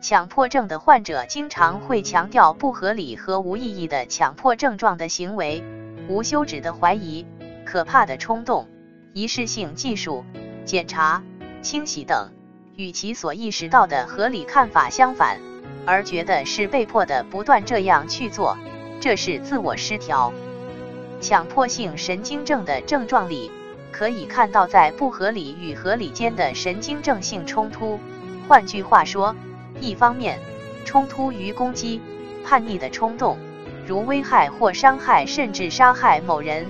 强迫症的患者经常会强调不合理和无意义的强迫症状的行为，无休止的怀疑，可怕的冲动，仪式性技术、检查、清洗等，与其所意识到的合理看法相反，而觉得是被迫的不断这样去做，这是自我失调。强迫性神经症的症状里，可以看到在不合理与合理间的神经症性冲突。换句话说，一方面，冲突与攻击、叛逆的冲动，如危害或伤害甚至杀害某人，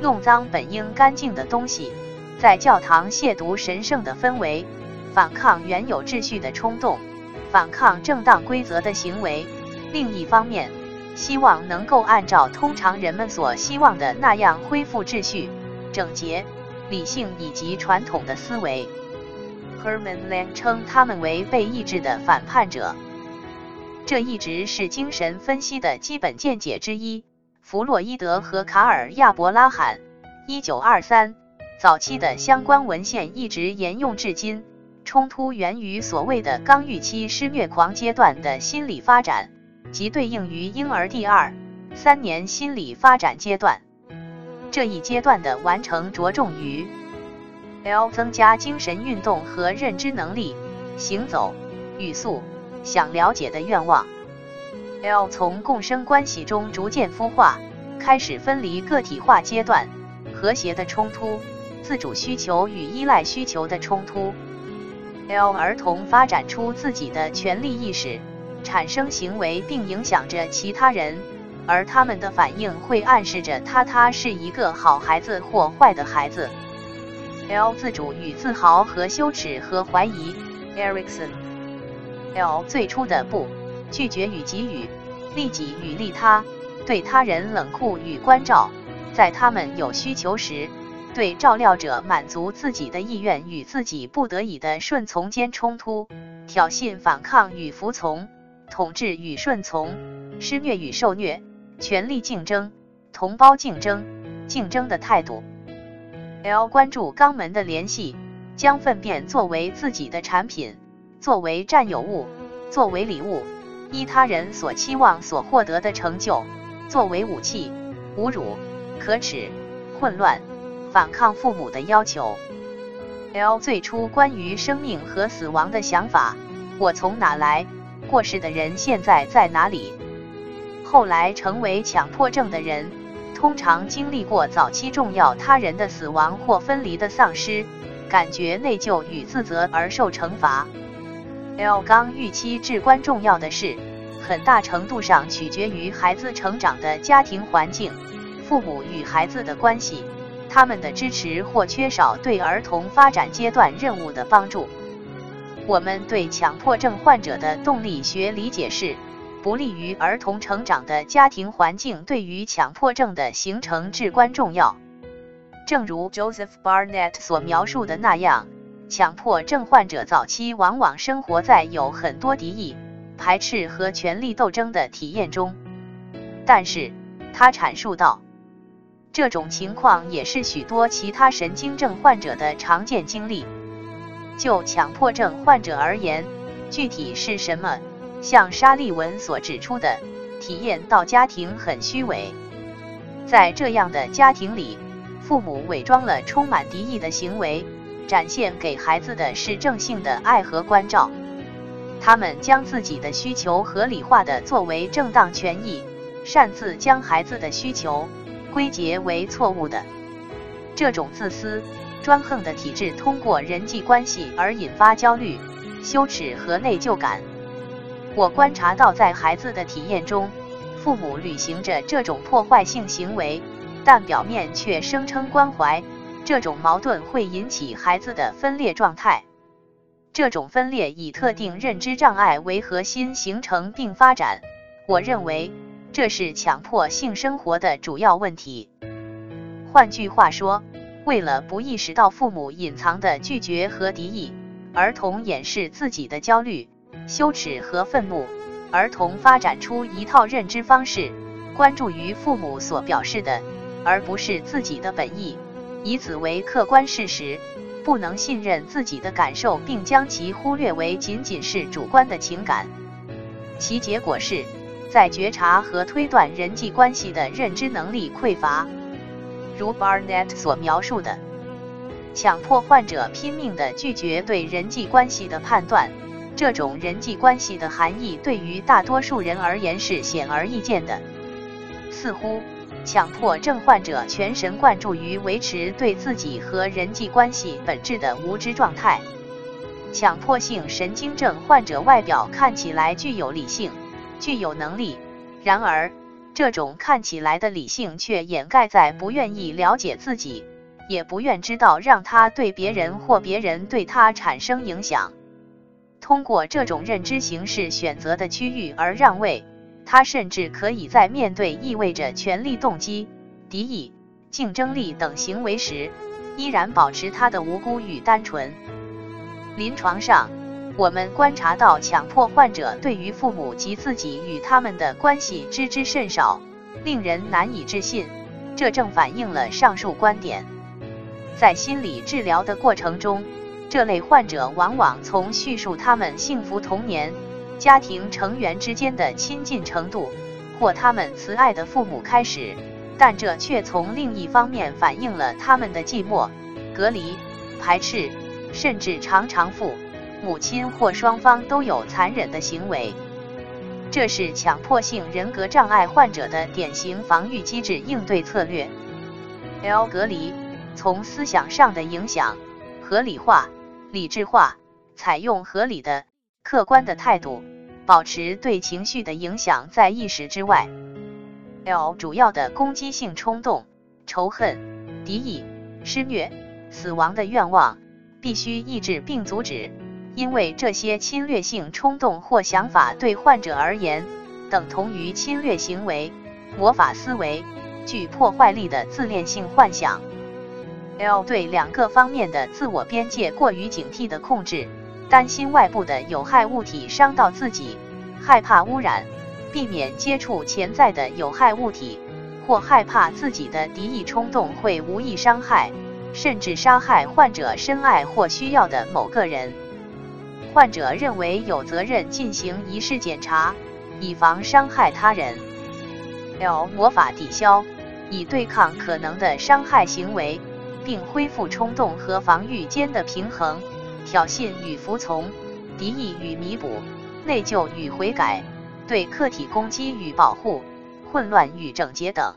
弄脏本应干净的东西，在教堂亵渎神圣的氛围，反抗原有秩序的冲动，反抗正当规则的行为；另一方面，希望能够按照通常人们所希望的那样恢复秩序、整洁、理性以及传统的思维。Herman Lang 称他们为被抑制的反叛者，这一直是精神分析的基本见解之一。弗洛伊德和卡尔亚伯拉罕（一九二三）早期的相关文献一直沿用至今。冲突源于所谓的刚预期施虐狂阶段的心理发展，即对应于婴儿第二、三年心理发展阶段。这一阶段的完成着重于。L 增加精神运动和认知能力，行走、语速、想了解的愿望。L 从共生关系中逐渐孵化，开始分离个体化阶段，和谐的冲突，自主需求与依赖需求的冲突。L 儿童发展出自己的权利意识，产生行为并影响着其他人，而他们的反应会暗示着他他是一个好孩子或坏的孩子。L 自主与自豪和羞耻和怀疑，Erikson。L 最初的不拒绝与给予，利己与利他，对他人冷酷与关照，在他们有需求时，对照料者满足自己的意愿与自己不得已的顺从间冲突，挑衅反抗与服从，统治与顺从，施虐与受虐，权力竞争，同胞竞争，竞争的态度。L 关注肛门的联系，将粪便作为自己的产品，作为占有物，作为礼物，依他人所期望所获得的成就，作为武器，侮辱，可耻，混乱，反抗父母的要求。L 最初关于生命和死亡的想法：我从哪来？过世的人现在在哪里？后来成为强迫症的人。通常经历过早期重要他人的死亡或分离的丧失，感觉内疚与自责而受惩罚。L 刚预期至关重要的是，很大程度上取决于孩子成长的家庭环境、父母与孩子的关系、他们的支持或缺少对儿童发展阶段任务的帮助。我们对强迫症患者的动力学理解是。不利于儿童成长的家庭环境对于强迫症的形成至关重要。正如 Joseph Barnett 所描述的那样，强迫症患者早期往往生活在有很多敌意、排斥和权力斗争的体验中。但是，他阐述道，这种情况也是许多其他神经症患者的常见经历。就强迫症患者而言，具体是什么？像沙利文所指出的，体验到家庭很虚伪，在这样的家庭里，父母伪装了充满敌意的行为，展现给孩子的是正性的爱和关照。他们将自己的需求合理化的作为正当权益，擅自将孩子的需求归结为错误的。这种自私、专横的体制，通过人际关系而引发焦虑、羞耻和内疚感。我观察到，在孩子的体验中，父母履行着这种破坏性行为，但表面却声称关怀。这种矛盾会引起孩子的分裂状态。这种分裂以特定认知障碍为核心形成并发展。我认为这是强迫性生活的主要问题。换句话说，为了不意识到父母隐藏的拒绝和敌意，儿童掩饰自己的焦虑。羞耻和愤怒，儿童发展出一套认知方式，关注于父母所表示的，而不是自己的本意，以此为客观事实。不能信任自己的感受，并将其忽略为仅仅是主观的情感。其结果是，在觉察和推断人际关系的认知能力匮乏。如 Barnett 所描述的，强迫患者拼命地拒绝对人际关系的判断。这种人际关系的含义对于大多数人而言是显而易见的。似乎，强迫症患者全神贯注于维持对自己和人际关系本质的无知状态。强迫性神经症患者外表看起来具有理性，具有能力，然而，这种看起来的理性却掩盖在不愿意了解自己，也不愿知道让他对别人或别人对他产生影响。通过这种认知形式选择的区域而让位，他甚至可以在面对意味着权力、动机、敌意、竞争力等行为时，依然保持他的无辜与单纯。临床上，我们观察到强迫患者对于父母及自己与他们的关系知之甚少，令人难以置信。这正反映了上述观点。在心理治疗的过程中，这类患者往往从叙述他们幸福童年、家庭成员之间的亲近程度，或他们慈爱的父母开始，但这却从另一方面反映了他们的寂寞、隔离、排斥。甚至常常父母亲或双方都有残忍的行为，这是强迫性人格障碍患者的典型防御机制应对策略。L 隔离，从思想上的影响，合理化、理智化，采用合理的、客观的态度，保持对情绪的影响在意识之外。L 主要的攻击性冲动、仇恨、敌意、施虐、死亡的愿望。必须抑制并阻止，因为这些侵略性冲动或想法对患者而言，等同于侵略行为、魔法思维、具破坏力的自恋性幻想。L 对两个方面的自我边界过于警惕的控制，担心外部的有害物体伤到自己，害怕污染，避免接触潜在的有害物体，或害怕自己的敌意冲动会无意伤害。甚至杀害患者深爱或需要的某个人。患者认为有责任进行仪式检查，以防伤害他人。L 魔法抵消，以对抗可能的伤害行为，并恢复冲动和防御间的平衡。挑衅与服从，敌意与弥补，内疚与悔改，对客体攻击与保护，混乱与整洁等。